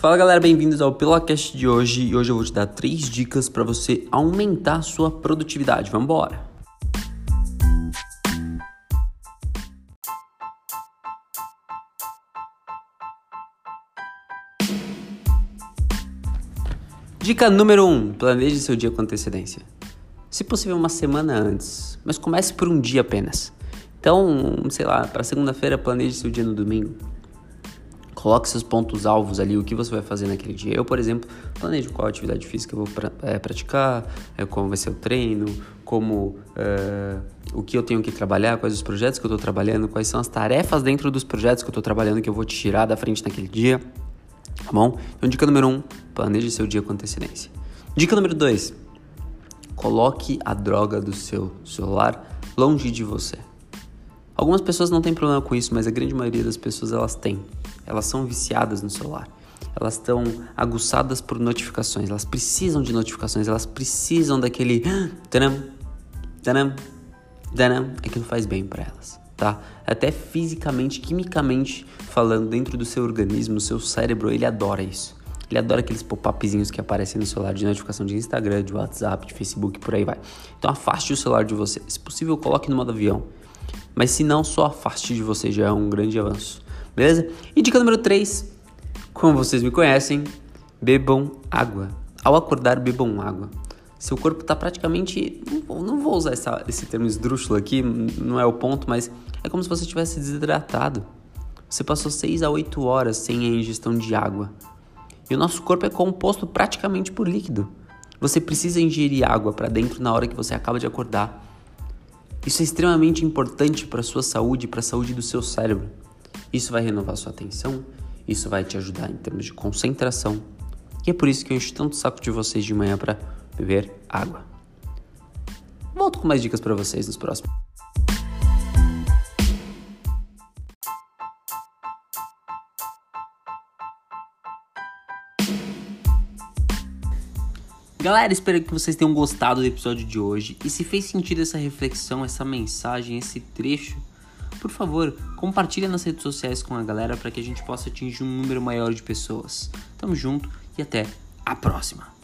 Fala galera, bem-vindos ao Pilocast de hoje e hoje eu vou te dar três dicas para você aumentar sua produtividade. Vamos embora! Dica número 1: um, planeje seu dia com antecedência. Se possível, uma semana antes, mas comece por um dia apenas. Então, sei lá, para segunda-feira, planeje seu dia no domingo. Coloque seus pontos alvos ali, o que você vai fazer naquele dia. Eu, por exemplo, planejo qual atividade física eu vou pra, é, praticar, é, como vai ser o treino, como é, o que eu tenho que trabalhar, quais os projetos que eu estou trabalhando, quais são as tarefas dentro dos projetos que eu estou trabalhando que eu vou tirar da frente naquele dia. Tá bom? Então, dica número um, planeje seu dia com antecedência. Dica número dois, coloque a droga do seu celular longe de você. Algumas pessoas não têm problema com isso, mas a grande maioria das pessoas elas têm. Elas são viciadas no celular. Elas estão aguçadas por notificações. Elas precisam de notificações. Elas precisam daquele tanam, tanam, tanam. Aquilo faz bem para elas, tá? Até fisicamente, quimicamente falando, dentro do seu organismo, o seu cérebro, ele adora isso. Ele adora aqueles pop-upzinhos que aparecem no celular de notificação de Instagram, de WhatsApp, de Facebook, por aí vai. Então afaste o celular de você. Se possível, coloque no modo avião. Mas se não, só afaste de você já é um grande avanço. Beleza? E dica número 3, como vocês me conhecem, bebam água. Ao acordar, bebam água. Seu corpo está praticamente. Não vou usar essa, esse termo esdrúxulo aqui, não é o ponto, mas é como se você tivesse desidratado. Você passou 6 a 8 horas sem a ingestão de água. E o nosso corpo é composto praticamente por líquido. Você precisa ingerir água para dentro na hora que você acaba de acordar. Isso é extremamente importante para a sua saúde e para a saúde do seu cérebro. Isso vai renovar sua atenção, isso vai te ajudar em termos de concentração. E é por isso que eu encho tanto saco de vocês de manhã para beber água. Volto com mais dicas para vocês nos próximos. Galera, espero que vocês tenham gostado do episódio de hoje. E se fez sentido essa reflexão, essa mensagem, esse trecho, por favor, compartilha nas redes sociais com a galera para que a gente possa atingir um número maior de pessoas. Tamo junto e até a próxima!